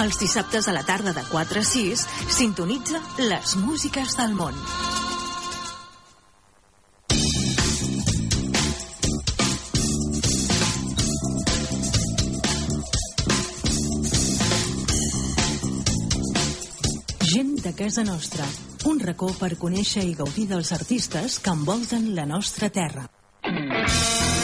Els dissabtes a la tarda de 4 a 6 sintonitza les músiques del món. Gent de casa nostra, un racó per conèixer i gaudir dels artistes que envolten la nostra terra. Well,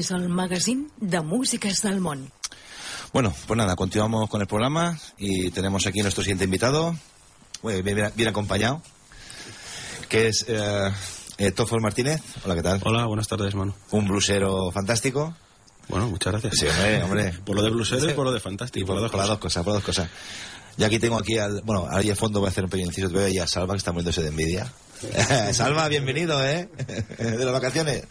És el magazín de músiques del món. Bueno, pues nada, continuamos con el programa y tenemos aquí nuestro siguiente invitado, bien, bien, bien acompañado, que es eh, eh, Toffol Martínez. Hola, ¿qué tal? Hola, buenas tardes, mano. Un blusero fantástico. Bueno, muchas gracias. Sí, hombre, hombre. por lo de blusero y por lo de fantástico. Y por, por, las por las dos cosas, por las dos cosas. Y aquí tengo aquí al, bueno, ahí al fondo voy a hacer un pequeño inciso, te veo ahí a Salva que está muriéndose de envidia. Salva, bienvenido, ¿eh? De las vacaciones.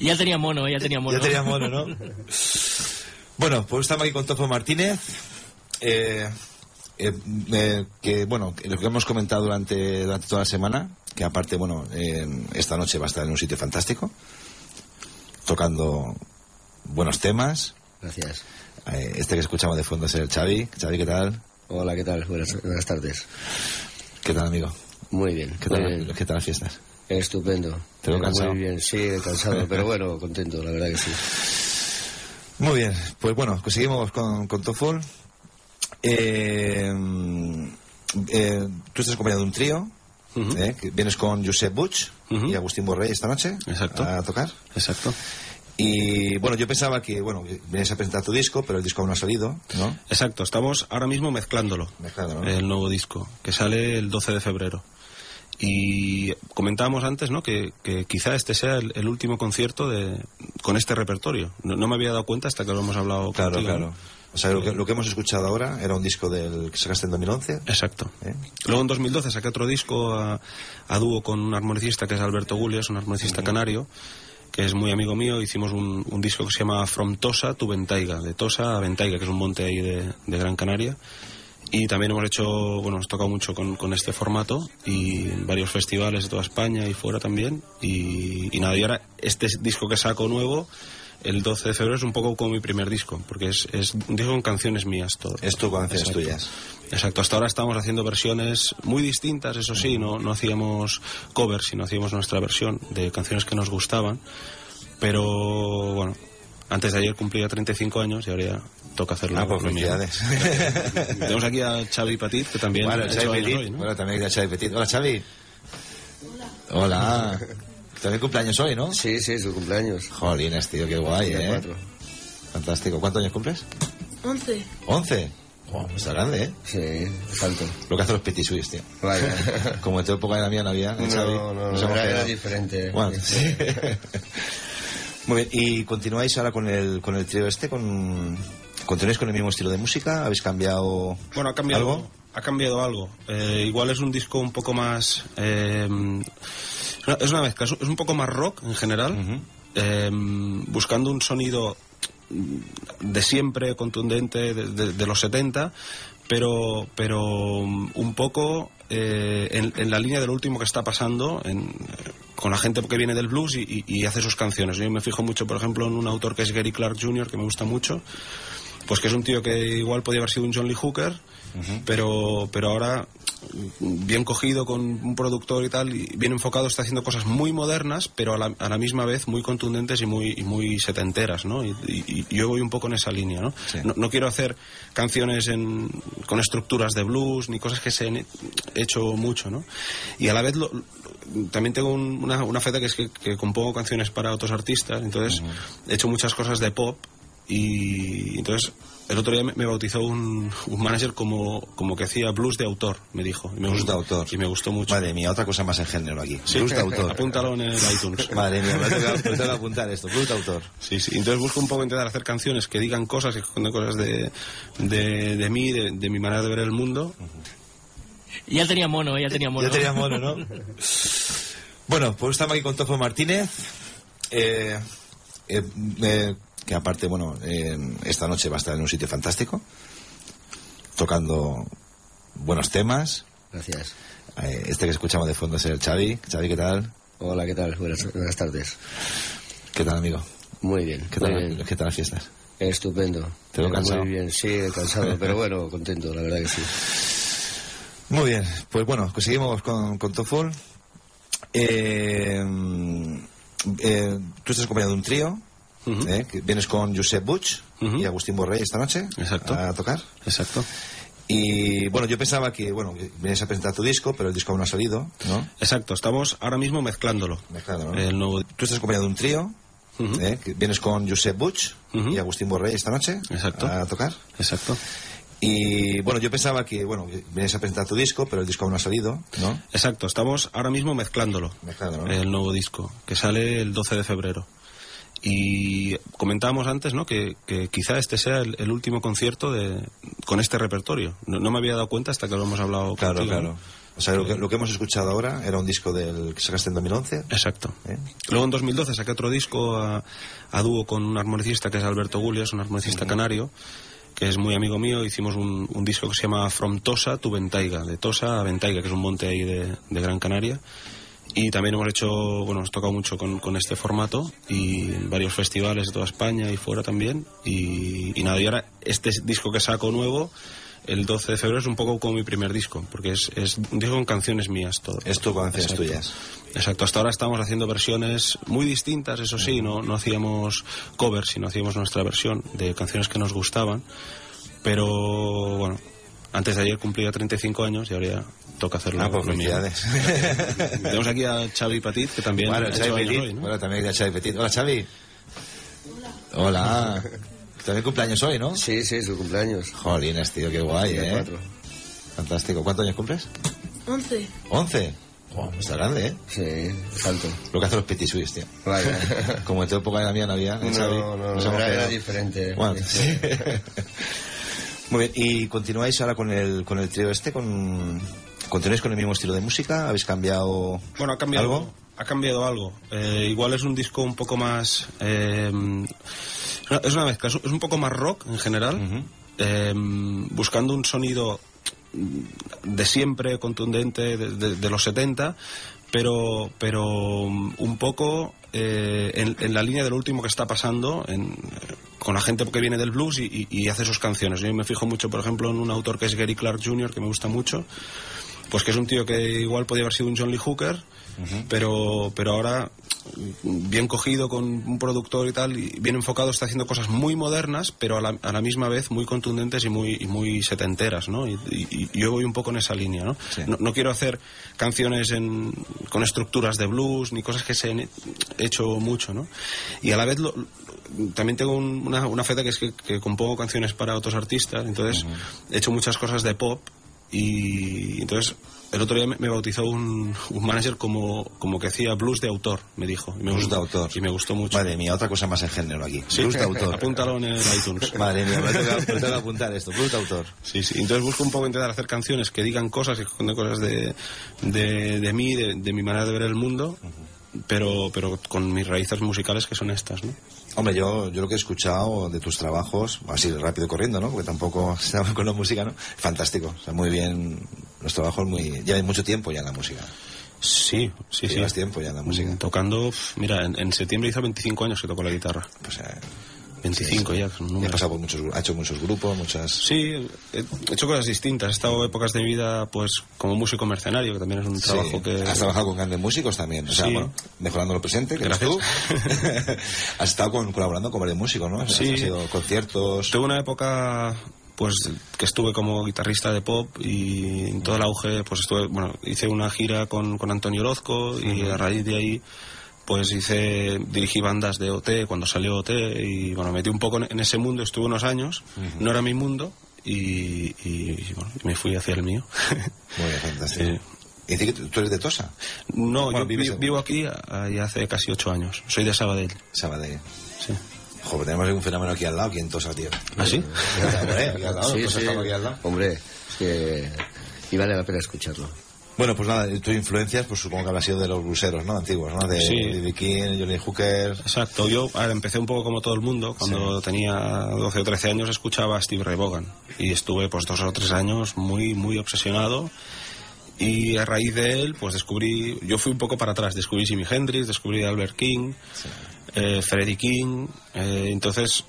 Ya tenía mono, ya tenía mono. Ya tenía mono, ¿no? bueno, pues estamos aquí con Tofo Martínez. Eh, eh, eh, que bueno, lo que hemos comentado durante, durante toda la semana, que aparte, bueno, eh, esta noche va a estar en un sitio fantástico, tocando buenos temas. Gracias. Eh, este que escuchamos de fondo es el Xavi. Xavi, ¿qué tal? Hola, ¿qué tal? Buenas, buenas tardes. ¿Qué tal, amigo? Muy bien. ¿Qué tal, muy bien. ¿qué tal las fiestas? Estupendo. ¿Te veo cansado? Muy bien, sí, cansado, pero bueno, contento, la verdad que sí. Muy bien, pues bueno, pues seguimos con, con Tofol. Eh, eh, tú estás acompañado de un trío. Eh, que vienes con Josep Ujú. y Agustín Borrell esta noche Exacto. a tocar. Exacto. Y bueno, yo pensaba que, bueno, vienes a presentar tu disco, pero el disco aún no ha salido, ¿no? Exacto, estamos ahora mismo mezclándolo. Mezclándolo, ¿no? El nuevo disco, que sale el 12 de febrero. Y comentábamos antes, ¿no? Que, que quizá este sea el, el último concierto de, con este repertorio. No, no me había dado cuenta hasta que lo hemos hablado Claro, contigo, claro. ¿no? O sea, lo que, lo que hemos escuchado ahora era un disco del que sacaste en 2011. Exacto. ¿eh? Luego en 2012 saqué otro disco a, a dúo con un armonicista que es Alberto Gulias, un armonicista canario, que es muy amigo mío. Hicimos un, un disco que se llama From Tosa to Ventaiga, de Tosa a Ventaiga, que es un monte ahí de, de Gran Canaria. Y también hemos hecho, bueno, hemos tocado mucho con, con este formato y en varios festivales de toda España y fuera también. Y, y nada, y ahora este disco que saco nuevo, el 12 de febrero, es un poco como mi primer disco, porque es, es un disco con canciones mías todo. Es tu canciones Exacto. tuyas. Exacto, hasta ahora estamos haciendo versiones muy distintas, eso sí, no, no hacíamos covers, sino hacíamos nuestra versión de canciones que nos gustaban. Pero bueno, antes de ayer cumplía 35 años y ahora ya toca hacerlo. Ah, pues felicidades. Tenemos aquí a Xavi Petit, que también Bueno, Xavi Petit. hoy, ¿no? Bueno, también hay Xavi Petit. Hola, Xavi. Hola. También cumpleaños hoy, ¿no? Sí, sí, su cumpleaños. Jolines, tío, qué guay, ¿eh? cuatro. Fantástico. ¿Cuántos años cumples? 11. ¿Once? Oh, está grande, ¿eh? Sí, tanto. Lo que hacen los Petit Suisse, tío. Vaya. Como en tu época de la mía no había, ¿eh, Xavi? No, no, no, era, diferente. Bueno, sí. Muy bien, ¿y continuáis ahora con el, con el trío este? Con, ¿Continuáis con el mismo estilo de música? ¿Habéis cambiado Bueno, ha cambiado algo? Ha cambiado algo. Eh, igual es un disco un poco más. eh, es una- mezcla. Es un- poco más rock en general. eh, buscando un sonido de siempre, contundente, de, de- de los 70, pero, pero un poco eh, en, en la línea de lo último que está pasando en, con la gente que viene del blues y, y- y hace sus canciones. Yo me fijo mucho, por ejemplo, en un autor que es Gary Clark Jr., que me gusta mucho, pues que es un tío que igual podía haber sido un John Lee Hooker, pero, pero ahora mm, bien cogido con un productor y tal, y bien enfocado, está haciendo cosas muy modernas, pero a la, a la misma vez muy contundentes y muy, y muy setenteras, ¿no? Y, y- y yo voy un poco en esa línea, ¿no? Sí. No, no quiero hacer canciones en- con estructuras de blues ni cosas que se han he- hecho mucho, ¿no? Y a la vez lo- también tengo un- una, una feta que es que, que compongo canciones para otros artistas, entonces he hecho muchas cosas de pop y entonces el otro día me, me bautizó un, un manager como, como que hacía blues de autor, me dijo. Y me Blues gustó- de autor. Y me gustó mucho. Madre mía, otra cosa más en género aquí. Sí, Blues de autor. Apúntalo en el iTunes. Madre mía, me tengo, que- me tengo que apuntar esto. Blues de autor. Sí, sí. Entonces busco un poco intentar hacer canciones que digan cosas, que cuenten cosas de, de, de mí, de, de mi manera de ver el mundo. Ya tenía mono, ya tenía mono. Ya tenía mono, ¿no? bueno, pues estamos aquí con Tofo Martínez. Eh, eh, eh, que aparte, bueno, eh, esta noche va a estar en un sitio fantástico. Tocando buenos temas. Gracias. Eh, este que escuchamos de fondo es el Xavi. Xavi, ¿qué tal? Hola, ¿qué tal? Buenas, buenas tardes. ¿Qué tal, amigo? Muy bien. ¿Qué muy tal, bien. ¿qué tal las fiestas? Estupendo. ¿Te veo cansado? Muy bien, sí, cansado, pero bueno, contento, la verdad que sí. Muy bien, pues bueno, pues seguimos con, con Tofol. Eh, eh, tú estás acompañado de un trío. Eh, que vienes con Josep Ujú. y Agustín Borrell esta noche Exacto. a tocar. Exacto. Y bueno, yo pensaba que, bueno, vienes a presentar tu disco, pero el disco aún no ha salido, ¿no? Exacto. Estamos ahora mismo mezclándolo. Mezclado, ¿no? El nuevo... Tú estás acompañado de un trío. ¿eh? Que vienes con Josep Butch y Agustín Borrell esta noche Exacto. a tocar. Exacto. Y bueno, yo pensaba que, bueno, vienes a presentar tu disco, pero el disco aún no ha salido, ¿no? Exacto, estamos ahora mismo mezclándolo. Mezclándolo, ¿no? El nuevo disco, que sale el 12 de febrero. Y comentábamos antes, ¿no? Que, que quizá este sea el, el último concierto de, con este repertorio. No, no me había dado cuenta hasta que lo hemos hablado Claro, contigo, claro. ¿no? O sea, lo que, lo que hemos escuchado ahora era un disco del que sacaste en 2011. Exacto. ¿eh? Luego en 2012 saqué otro disco a, a dúo con un armonicista que es Alberto Gulias, un armonicista canario, que es muy amigo mío. Hicimos un, un disco que se llama From Tosa to Ventaiga, de Tosa a Ventaiga, que es un monte ahí de, de Gran Canaria. Y también hemos hecho, bueno, hemos tocado mucho con, con este formato y en varios festivales de toda España y fuera también. Y, y nada, y ahora este disco que saco nuevo, el 12 de febrero, es un poco como mi primer disco, porque es, es un disco con canciones mías todo. Es tu canciones Exacto. tuyas. Exacto, hasta ahora estamos haciendo versiones muy distintas, eso sí, no, no hacíamos covers, sino hacíamos nuestra versión de canciones que nos gustaban, pero bueno, antes de ayer cumplía 35 años y ahora ya toca hacerlo. Ah, pues felicidades. Tenemos aquí a Xavi Petit, que también Bueno, ha hecho años Petit. hoy, ¿no? Bueno, también hay Xavi Petit. Hola, Xavi. Hola. También cumpleaños hoy, ¿no? Sí, sí, su cumpleaños. Jolines, tío, qué guay, ¿eh? cuatro. Fantástico. ¿Cuántos años cumples? 11. ¿11? Wow, está grande, ¿eh? Sí, alto. Lo que hacen los Petit Suisse, tío. Vaya. Como en tu época de la mía no había. No, no, Nos no, hemos era, era diferente. Bueno, sí. Muy bien, ¿y continuáis ahora con el, con el trío este? Con, ¿Continuáis con el mismo estilo de música? ¿Habéis cambiado Bueno, ha cambiado algo? Ha cambiado algo. Eh, igual es un disco un poco más. eh, es una- mezcla. Es un- poco más rock en general. eh, buscando un sonido de siempre, contundente, de, de- de los 70, pero, pero un poco eh, en, en la línea de lo último que está pasando en- con la gente que viene del blues y, y- y hace sus canciones. Yo me fijo mucho, por ejemplo, en un autor que es Gary Clark Jr., que me gusta mucho, pues que es un tío que igual podía haber sido un John Lee Hooker, pero, pero ahora bien cogido con un productor y tal, y bien enfocado, está haciendo cosas muy modernas, pero a la, a la misma vez muy contundentes y muy, y muy setenteras, ¿no? Y, y- y yo voy un poco en esa línea, ¿no? Sí. No, no quiero hacer canciones en- con estructuras de blues ni cosas que se han hecho mucho, ¿no? Y a la vez lo- también tengo un- una, una feta que es que, que compongo canciones para otros artistas, entonces he hecho muchas cosas de pop y entonces el otro día me, me bautizó un, un manager como, como que hacía blues de autor, me dijo. Y me Blues gustó- de autor. Y me gustó mucho. Madre mía, otra cosa más en género aquí. Sí, Blues de autor. Apúntalo en el iTunes. Madre mía, me tengo, me tengo que apuntar esto. Blues de autor. Sí, sí. Entonces busco un poco intentar hacer canciones que digan cosas, que cuenten cosas de, de, de mí, de, de mi manera de ver el mundo, pero, pero con mis raíces musicales que son estas, ¿no? Hombre, yo, yo lo que he escuchado de tus trabajos, así rápido corriendo, ¿no? Porque tampoco estaba con la música, ¿no? Fantástico. O sea, muy bien. Los trabajos muy... Llevan mucho tiempo ya en la música. Sí, sí, sí. Llevas tiempo ya en la música. Tocando, mira, en, en septiembre hizo 25 años que tocó la guitarra. Pues, eh, 25 ya, son y ha números. pasado por muchos, ha hecho muchos grupos, muchas... Sí, he hecho cosas distintas. He estado épocas de mi vida, pues, como músico mercenario, que también es un trabajo Sí. que... Has trabajado con grandes músicos también. O sea, Sí. bueno, mejorando lo presente, que eres Gracias. tú. Has estado con- colaborando con varios músicos, ¿no? Sí. Has sido conciertos... Tuve una época pues que estuve como guitarrista de pop y en todo el auge pues estuve bueno hice una gira con, con Antonio Orozco y a raíz de ahí pues hice dirigí bandas de OT cuando salió OT y bueno metí un poco en, ese mundo estuve unos años no era mi mundo y, y, bueno me fui hacia el mío Muy bien, fantástico. Sí. Y dice que tú eres de Tosa, no Bueno, yo vives vi- en- vivo aquí ya hace casi ocho años soy de Sabadell Sabadell. sí Joder, tenemos un fenómeno aquí al lado, aquí en Tosa, tío. ¿Ah, sí? Hombre, aquí al lado, Sí, Tosa sí. estamos aquí al lado. Hombre, es que... Y vale la pena escucharlo. Bueno, pues nada, tus influencias, pues supongo que habrá sido de los bluseros, ¿no? Antiguos, ¿no? De Sí. B.B. King, Johnny Hooker. Exacto, yo ver, empecé un poco como todo el mundo, cuando tenía 12 o 13 años escuchaba a Steve Ray Vaughan y estuve pues dos o tres años muy, muy obsesionado y a raíz de él pues descubrí, yo fui un poco para atrás, descubrí Jimi Hendrix, descubrí Albert King, eh, Freddie King, eh, entonces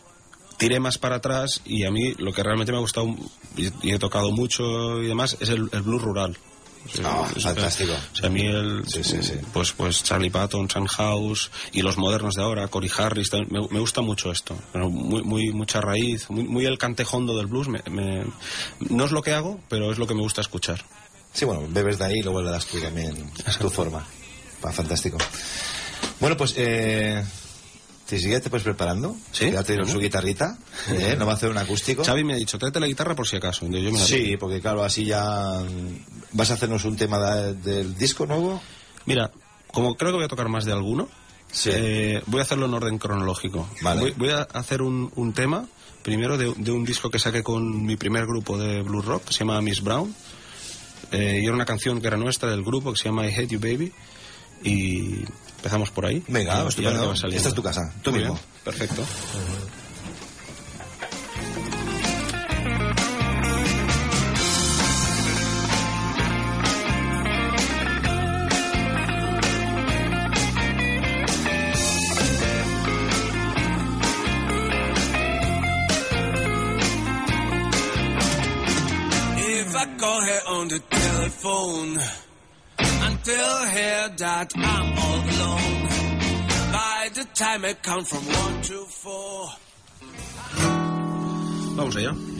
tiré más para atrás y a mí lo que realmente me ha gustado y, y he tocado mucho y demás es el, el blues rural. Ah, Es- fantástico. o sea, a mí el, Sí, sí, sí. Pues, pues Charlie Patton, Sam House y los modernos de ahora, Cory Harris, me, me gusta mucho esto. Muy, muy, mucha raíz, muy, muy el cantejondo del blues. me- me- no es lo que hago, pero es lo que me gusta escuchar. Sí, bueno, bebes de ahí y luego le das tú también tu forma. Va, fantástico. Bueno, pues, eh, Si sigues te puedes preparando. Sí. Ya tiene su guitarrita. ¿eh? No va a hacer un acústico. Xavi me ha dicho, tráete la guitarra por si acaso. Yo, me la Sí, porque claro, así ya mm, vas a hacernos un tema de- del disco nuevo. Mira, como creo que voy a tocar más de alguno, Sí. eh, voy a hacerlo en orden cronológico. Vale. Voy, voy a hacer un, un tema, primero de, de un disco que saqué con mi primer grupo de blues rock, que se llama Miss Brown. Eh, y era una canción que era nuestra del grupo, que se llama I Hate You Baby. Y empezamos por ahí. Venga, estupendo. Esta es tu casa, tú Muy mismo. bien, Perfecto. If I call her on the telephone and tell her that I'm all alone, by the time I count from one to four. Vamos allá.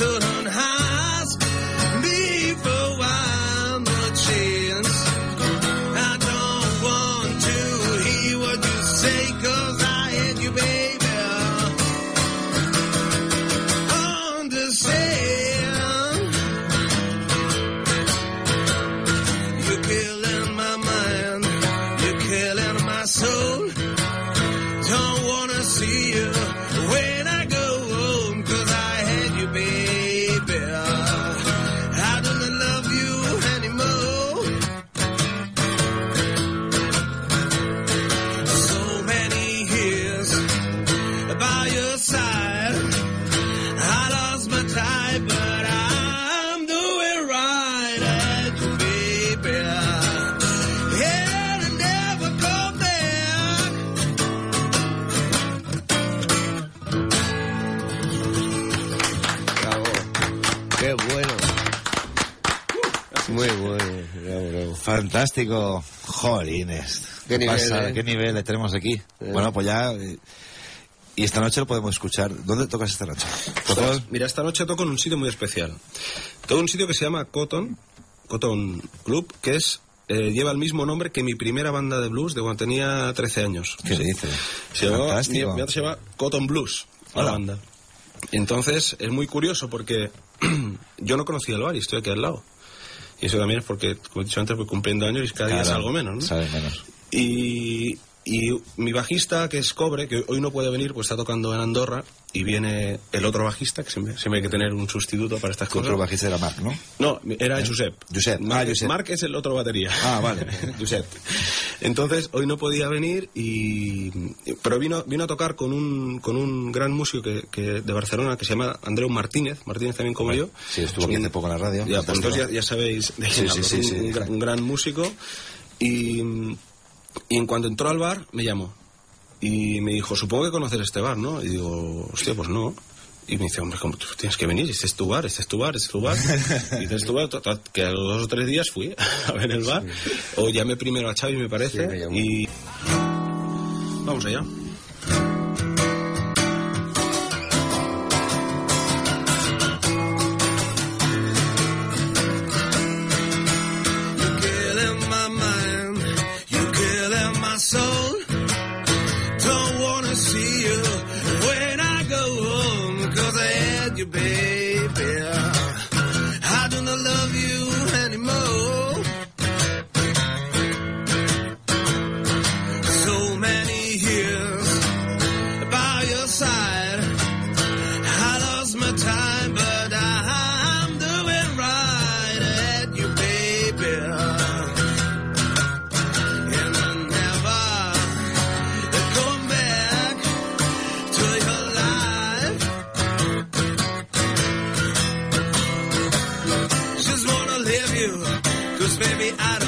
to Fantástico. Jolines. Qué nivel, pasa? ¿eh? ¿Qué nivel le tenemos aquí? Bueno, pues ya... eh, Y esta noche lo podemos escuchar. ¿Dónde tocas esta noche? Ostras, Mira, esta noche toco en un sitio muy especial. Toco en un sitio que se llama Cotton, Cotton Club, que es eh, lleva el mismo nombre que mi primera banda de blues de cuando tenía 13 años. ¿Qué se dice? Se llama, mi, Fantástico. mi banda se llama Cotton Blues, la banda. Entonces, es muy curioso porque yo no conocía el bar y estoy aquí al lado. Y eso también es porque, como he dicho antes, voy cumpliendo años y cada día Claro, salgo menos, ¿no? Sabe menos. Y, y mi bajista, que es Cobre, que hoy no puede venir, pues está tocando en Andorra, y viene el otro bajista, que siempre, siempre hay que tener un sustituto para estas cosas. otro bajista era Marc, ¿no? No, era Josep. Josep. Marc, Ah, Josep. Marc es el otro batería. Ah, vale. Josep. Entonces, hoy no podía venir, y pero vino, vino a tocar con un, con un gran músico que, que- de Barcelona que se llama Andreu Martínez, Martínez también como yo. Sí, estuvo Es aquí hace poco en la radio. Ya, pues entonces ya, ya sabéis de Sí, quién sí, hablo. sí, un, sí. un gran, un gran músico. Y, y en cuanto entró al bar, me llamó. Y me dijo, supongo que conoces este bar, ¿no? Y digo, hostia, pues no. Y me dice, hombre, ¿cómo tú tienes que venir? Este es tu bar, este es tu bar, este es tu bar. Y este es tu bar. Que a los dos o tres días fui a ver el bar. O llamé primero a Xavi, me parece. Sí, me llamó. y... Vamos allá. Baby, I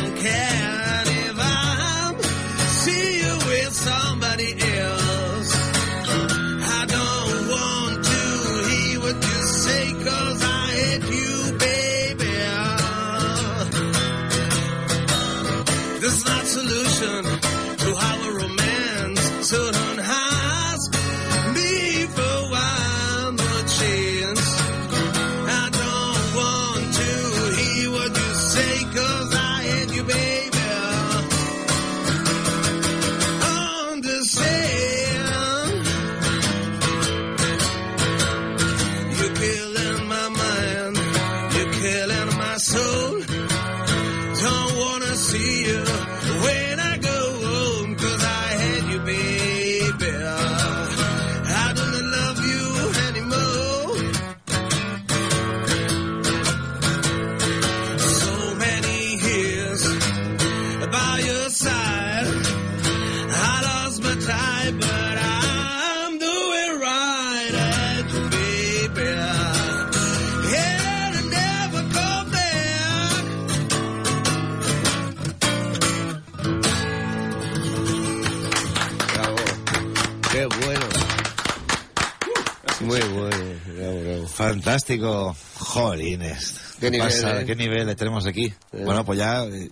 Fantástico. Jolines. Qué nivel, pasa? ¿eh? ¿Qué nivel le tenemos aquí? Bueno, pues ya... eh,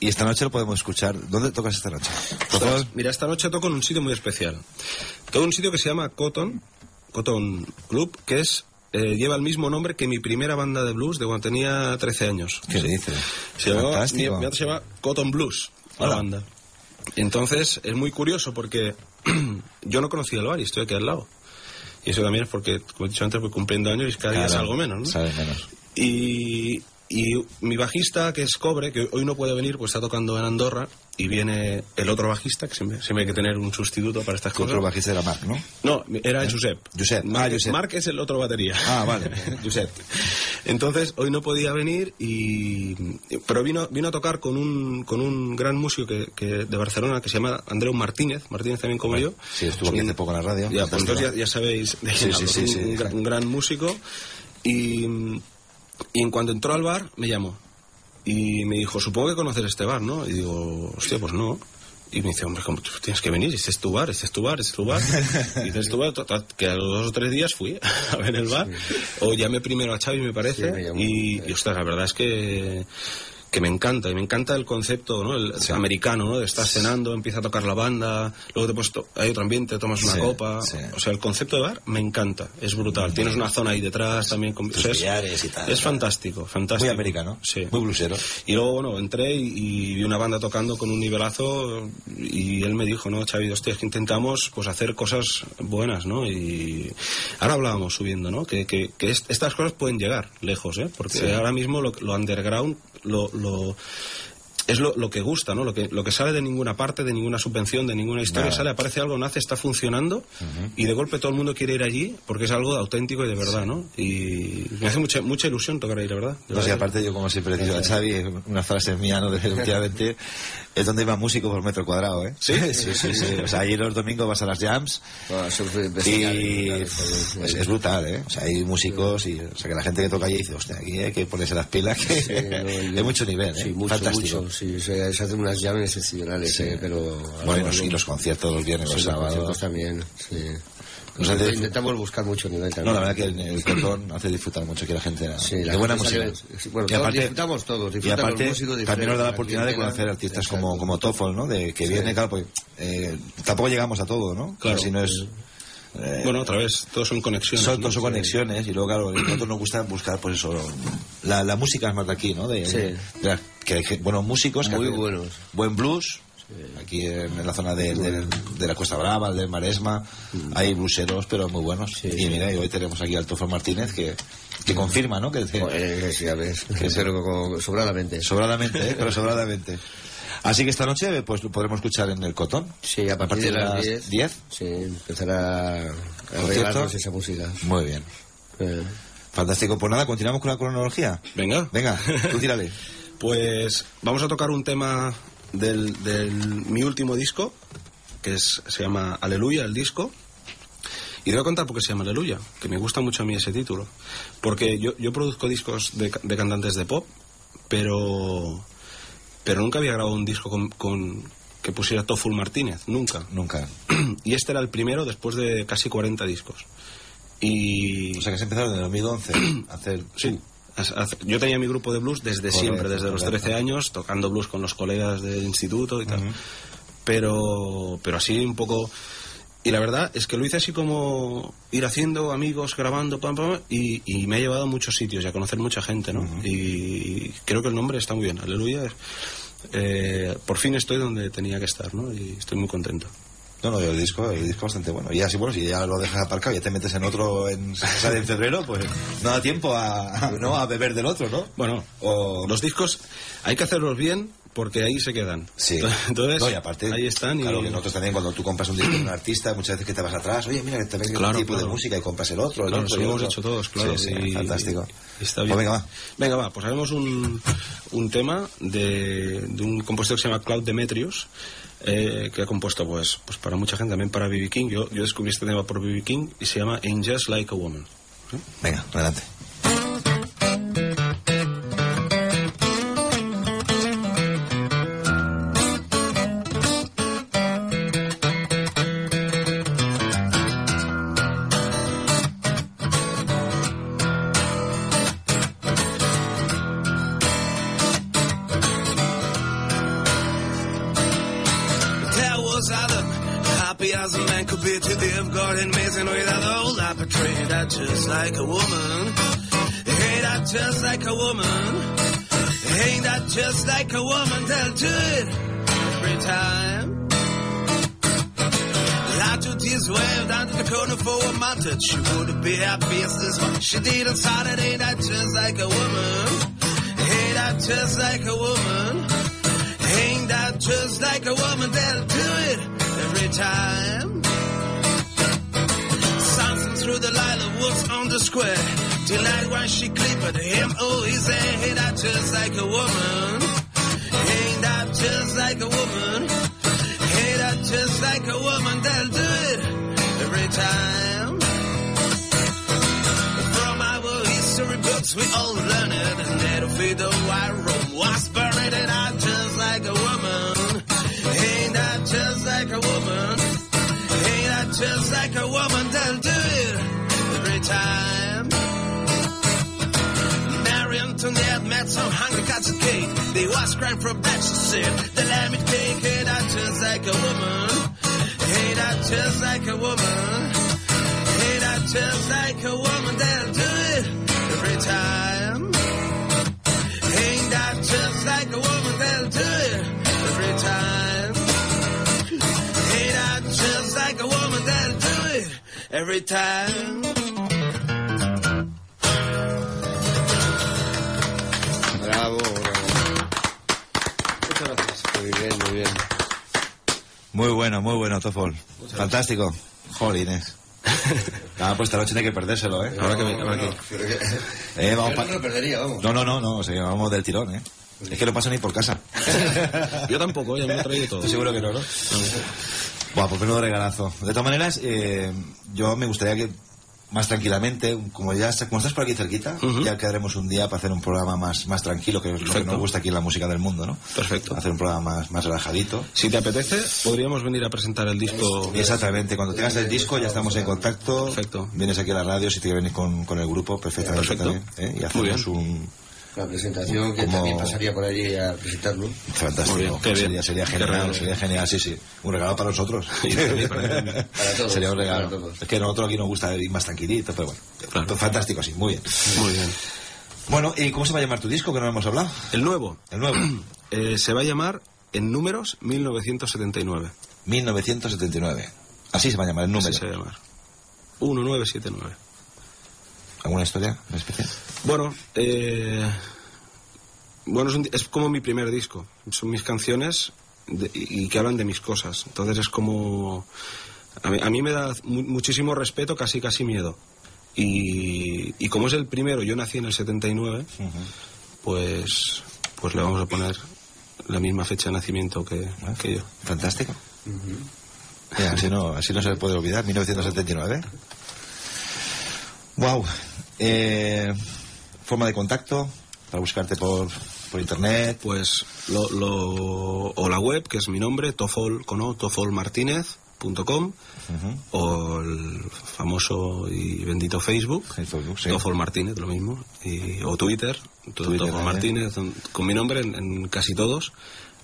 Y esta noche lo podemos escuchar. ¿Dónde tocas esta noche? Mira, esta noche toco en un sitio muy especial. Toco en un sitio que se llama Cotton, Cotton Club, que es eh, lleva el mismo nombre que mi primera banda de blues de cuando tenía 13 años. ¿Qué se dice? Se mi, mi se llama Cotton Blues, la banda. Entonces, es muy curioso porque yo no conocía el bar y estoy aquí al lado. Y eso también es porque, como he dicho antes, voy cumpliendo años y cada día Claro, salgo menos, ¿no? Sabe menos. Y, y mi bajista, que es Cobre, que hoy no puede venir, pues está tocando en Andorra, y viene el otro bajista, que siempre, siempre hay que tener un sustituto para estas cosas. otro bajista era Marc, ¿no? No, era Josep. Josep. Marc, Ah, Josep. Marc es el otro batería. Ah, vale. Josep. Entonces, hoy no podía venir, y pero vino, vino a tocar con un, con un gran músico que, que de Barcelona que se llama Andreu Martínez, Martínez también como yo. Sí, estuvo aquí hace poco en la radio. Ya, pues entonces ya, ya sabéis de Sí, quién sí, hablo. sí, un, sí. un gran, un gran músico. Y, y en cuanto entró al bar, me llamó. Y me dijo, supongo que conoces este bar, ¿no? Y digo, hostia, pues no. Y me dice, hombre, ¿cómo tú tienes que venir? Este es tu bar, este es tu bar, este es tu bar. Y dices tu bar, que a los dos o tres días fui a ver el bar. O llamé primero a Xavi, me parece. Sí, me llamó. y, y, ostras, la verdad es que que me encanta, y me encanta el concepto ¿no? el americano, ¿no? de estar cenando, empieza a tocar la banda, luego te puesto, hay otro ambiente, tomas una Sí, copa, sí. o sea, el concepto de bar me encanta, es brutal. Tienes una zona ahí detrás también con o sea, es, y tal. es fantástico, fantástico. Muy americano. Sí. Muy blusero. Y luego, bueno, entré y, y vi una banda tocando con un nivelazo y él me dijo, no, Xavi, hostia, es que intentamos pues hacer cosas buenas, ¿no? Y ahora hablábamos subiendo, ¿no? Que, que, que est- estas cosas pueden llegar lejos, ¿eh? Porque Sí. ahora mismo lo, lo underground, lo... lo es lo, lo que gusta, ¿no? Lo que, lo que sale de ninguna parte, de ninguna subvención, de ninguna historia, Nada. sale, aparece algo, nace, está funcionando y de golpe todo el mundo quiere ir allí porque es algo auténtico y de verdad, ¿no? Y me hace mucha, mucha ilusión tocar ahí, la verdad. No verdad. aparte yo como siempre he dicho a Xavi, una frase mía, ¿no? De últimamente, es donde va músico por metro cuadrado, ¿eh? ¿Sí? sí, sí, sí. O sea, ahí los domingos vas a las jams Ah, son y es, es brutal, ¿eh? O sea, hay músicos y, o sea, que la gente que toca allí dice, hostia, aquí hay que ponerse las pilas, que Sí, no, hay mucho nivel, ¿eh? Sí, mucho, Fantástico. mucho. Sí, se, se hacen unas llaves excepcionales, eh, pero... Bueno, y los, y los conciertos los viernes, Sí, los los sábados. conciertos también, sí. Nos hace- Intentamos buscar mucho nivel No, también. la verdad que el, el cotón hace disfrutar mucho que la gente Sí, la de buena música. sale- bueno, y todos aparte, disfrutamos todos, y disfrutan los aparte músicos, también nos da la oportunidad de conocer artistas Exacto. como, como Toffol, ¿no? De, que Sí. viene, claro, pues eh, tampoco llegamos a todo, ¿no? Claro. Si no es... eh, Bueno, otra vez, todos son conexiones. son, ¿no? todos son conexiones y luego, claro, a nosotros nos gusta buscar, pues eso, la, la música es más de aquí, ¿no? De, Sí. de la- que buenos músicos. que Muy hacen buenos. Buen blues. Aquí en, en la zona de, de- de la Costa Brava, del Maresma, hay bluseros, pero muy buenos. Sí, y mira, y hoy tenemos aquí al Tofo Martínez que, que confirma, ¿no? Que, que- sí, ya ves, pero como- sobradamente. sobradamente, ¿eh? pero sobradamente. Así que esta noche pues lo podremos escuchar en el Cotón. Sí, a partir, de las 10. 10. Sí, empezará a ¿Concierto? arreglarnos esa música. Muy bien. Eh, Fantástico. Pues nada, continuamos con la cronología. Venga. Venga, tú tírale. Pues vamos a tocar un tema del, del mi último disco, que es, se llama Aleluya, el disco. Y te voy a contar por qué se llama Aleluya, que me gusta mucho a mí ese título. Porque yo, yo produzco discos de, de cantantes de pop pero pero nunca había grabado un disco con, con- que pusiera Toful Martínez, nunca. Nunca. Y este era el primero después de casi 40 discos. Y O sea que se empezaron en el 2011 a hacer... Sí. Yo tenía mi grupo de blues desde Correcto, siempre, desde los correcto. 13 años, tocando blues con los colegas del instituto y tal. Pero, pero así un poco. Y la verdad es que lo hice así como ir haciendo amigos, grabando, pam, pam, y, y me ha llevado a muchos sitios y a conocer mucha gente, ¿no? Y creo que el nombre está muy bien, Aleluya. Eh, por fin estoy donde tenía que estar, ¿no? Y estoy muy contento. No, no, el disco, el disco bastante bueno. Y así, bueno, si ya lo dejas aparcado y ya te metes en otro en, sale en febrero, pues no da tiempo a, ¿no? a beber del otro, ¿no? Bueno, O- los discos hay que hacerlos bien porque ahí se quedan. Sí. Entonces, No, y aparte, ahí están y... Claro, que nosotros también cuando tú compras un disco de un artista, muchas veces que te vas atrás, oye, mira, que te venga Claro, un tipo de claro. música y compras el otro, el Claro, otro. lo hemos otro. hecho todos, claro. Sí, sí, y- fantástico. y está bien. Pues venga, va. Venga, va, pues haremos un, un tema de, de un compositor que se llama Cloud Demetrius, eh, que ha compuesto pues, pues para mucha gente, también para B.B. King. Yo, yo descubrí este tema por B.B. King y se llama Ain't Just Like a Woman. Venga, adelante. A man could be to live God in amazing that old I portrayed that just like a woman. Hey, that just like a woman. Ain't that just like a woman? They'll do it every time. I took this wave down to the corner for a month. She would be happiest as what she did on Saturday. That just like a woman. Hey, that just like a woman. Ain't that just like a woman? They'll do it every time. Something through the lilac woods on the square. Delight when she clipped him. Oh, he said, hey, that just like a woman. Ain't that just like a woman? Hey, that just like a woman? They'll do it every time. From our history books, we all learn it. And that if we the white room was buried it out just like a woman. Just like a woman? They'll do it every time. Mary Antoinette met some hungry cats at gate. They was crying for bread, she said. The lamb it cake, hey, that just like a woman. Hey, that just like a woman. Hey, that just like a woman. They'll do it every time. Ain't that just like a woman? Every time. Bravo, bravo. Muchas gracias. Muy bien, muy bien. Muy bueno, muy bueno, Tofol. Fantástico. Jolines. Nada, pues esta noche tiene que perdérselo, ¿eh? Ahora que me- ahora que- Pero que- Eh, vamos pa- no lo perdería, vamos. No, no, no, no, o sea, vamos del tirón, ¿eh? Es que no paso ni por casa. Yo tampoco, ya me lo he traído todo. Estoy seguro que no, ¿no? Buah, pues menudo regalazo. De todas maneras, eh, yo me gustaría que más tranquilamente, como ya como estás por aquí cerquita, ya quedaremos un día para hacer un programa más, más tranquilo, que es lo que nos gusta aquí en la música del mundo, ¿no? Perfecto. Hacer un programa más, más relajadito. Si te apetece, podríamos venir a presentar el disco. Exactamente, cuando tengas el disco ya estamos en contacto. Perfecto. Vienes aquí a la radio si te venir con, con el grupo, perfectamente Perfecto. también. ¿eh? Y hacemos un La presentación, que Como- también pasaría por allí a presentarlo. fantástico. Muy bien, qué bien. sería, sería Qué genial, regalo. sería genial, sí, sí. Un regalo para nosotros. Para todos, Sería un regalo. para todos. Es que a nosotros aquí nos gusta ir más tranquilito, pero bueno. Claro. Fantástico, así, muy bien. Muy bien. Bueno, ¿y cómo se va a llamar tu disco que no hemos hablado? El nuevo El nuevo. eh, se va a llamar En Números 1979. 1979. Así se va a llamar el número. Así se va a llamar. 1979. ¿Alguna historia en especial? Bueno, eh, bueno es, un es como mi primer disco. Son mis canciones de- y, que hablan de mis cosas. Entonces es como... A mí, a mí me da mu- muchísimo respeto, casi casi miedo. Y, y como es el primero, yo nací en el 79, pues, pues le vamos a poner la misma fecha de nacimiento que, que yo. Fantástico. Mira, así, no, así no se puede olvidar, 1979. Wow. Eh, forma de contacto, para buscarte por, por internet. Pues lo, lo- o la web, que es mi nombre, tofol, con o, tofolmartinez.com o el famoso y bendito Facebook, Facebook, sí. Tofol Martínez, lo mismo, y, o Twitter, Twitter Tofol. Martínez, con mi nombre en, en casi todos,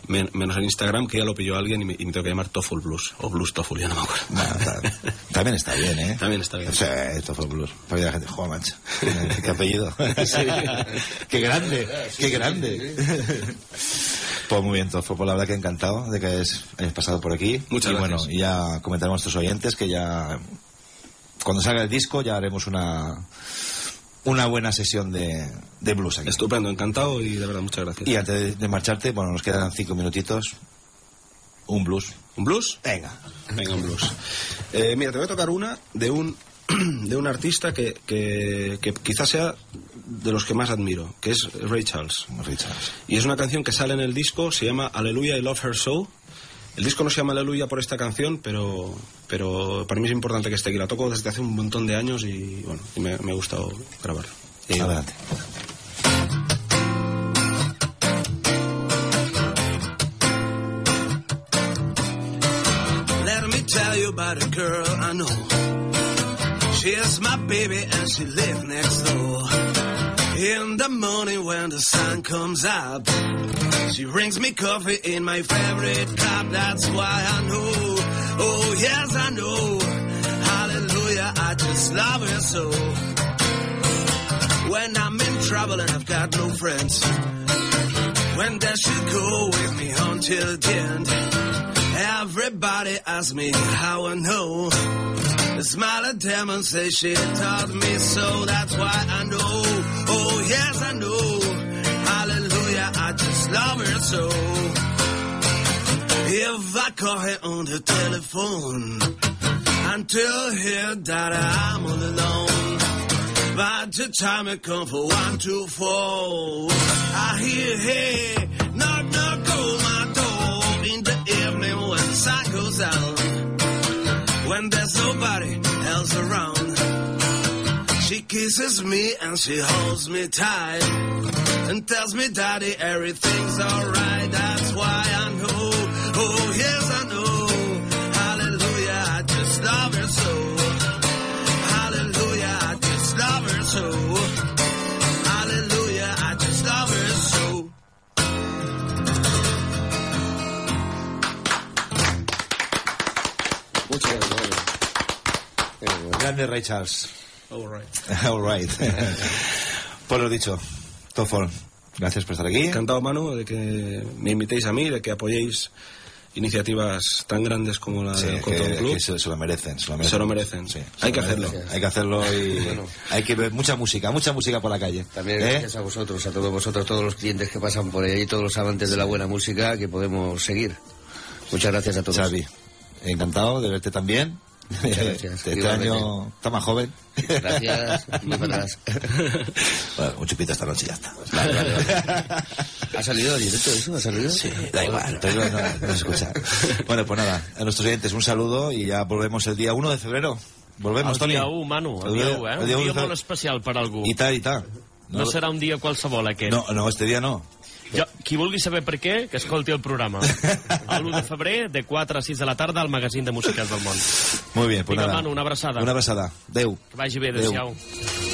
men- menos en Instagram, que ya lo pilló alguien y me, y me tengo que llamar Tofol Blues, o Blues Tofol, ya no me acuerdo. También está bien, ¿eh? También está bien. O sea, esto fue blues. Para que la gente, joder, macho. Qué, apellido. qué grande, qué grande. Pues muy bien, Tofo, pues la verdad que encantado de que hayas, hayas pasado por aquí. Muchas y gracias. bueno, y ya comentaremos a nuestros oyentes que ya, cuando salga el disco, ya haremos una una buena sesión de, de blues aquí. Estupendo, encantado y de verdad muchas gracias. Y antes de, marcharte, bueno, nos quedan cinco minutitos. Un blues. ¿Un blues? Venga. Venga, un blues. Eh, mira, te voy a tocar una de un, de un artista que, que, que quizás sea de los que más admiro, que es Ray Charles. Y es una canción que sale en el disco, se llama Aleluya I Love Her So. El disco no se llama Aleluya por esta canción, pero, pero para mí es importante que esté aquí. La toco desde hace un montón de años y bueno, y me, me ha gustado grabarla. Y- Adelante. Let me tell you about a girl I know. She is my baby and she lives next door. In the morning when the sun comes up, she brings me coffee in my favorite cup. That's why I know. Oh yes, I know. Hallelujah, I just love her so. When I'm in trouble and I've got no friends, when does she go with me until the end. Everybody asks me how I know. Smile at them and say she taught me so. That's why I know. Oh yes, I know. Hallelujah, I just love her so. If I call her on the telephone and tell her that I'm all alone. By the time it come for one, two, four, I hear, hey, knock, knock on my door in the evening when the sun goes down. When there's nobody else around, she kisses me and she holds me tight and tells me, Daddy, everything's alright. That's why I know, oh yes, I know. Hallelujah, I just love her so. Grande Ray Charles. All right. All right. pues lo dicho, Tofol, gracias por estar aquí. Encantado, Manu, de que me invitéis a mí, de que apoyéis iniciativas tan grandes como la Sí, del que, Cotton Club. que se, se lo merecen, se lo merecen. Se lo merecen. Sí, Hay se que lo hacerlo. merecen. Hay que hacerlo y Bueno. hay que ver mucha música, mucha música por la calle. También ¿Eh? gracias a vosotros, a todos vosotros, todos los clientes que pasan por ahí, todos los amantes de la buena música que podemos seguir. Muchas gracias a todos. Xavi, encantado de verte también. Muchas gracias. Este año está más joven. Gracias. Muy. Bueno, un chupito esta noche y ya está. Vale, vale, vale. ¿Ha salido el directo eso? ¿Ha salido? Sí, da igual, pero no, no se escucha. Bueno, pues nada, a nuestros oyentes un saludo y ya volvemos el día 1 de febrero. Volvemos, El Toni. dia 1, Manu, el El dia dia- 1, eh? el Un dia dia u de- molt especial per algú. I tal, i tal. No serà un dia qualsevol, aquest. No, no, este día no. Jo, qui vulgui saber per què, que escolti el programa. El 1 de febrer, de 4 a 6 de la tarda, al magazín de músiques del món. Bien, pues Vinga, nada. Manu, una abraçada. Una abraçada. Deu. Que vagi bé, Adéu. adéu-siau.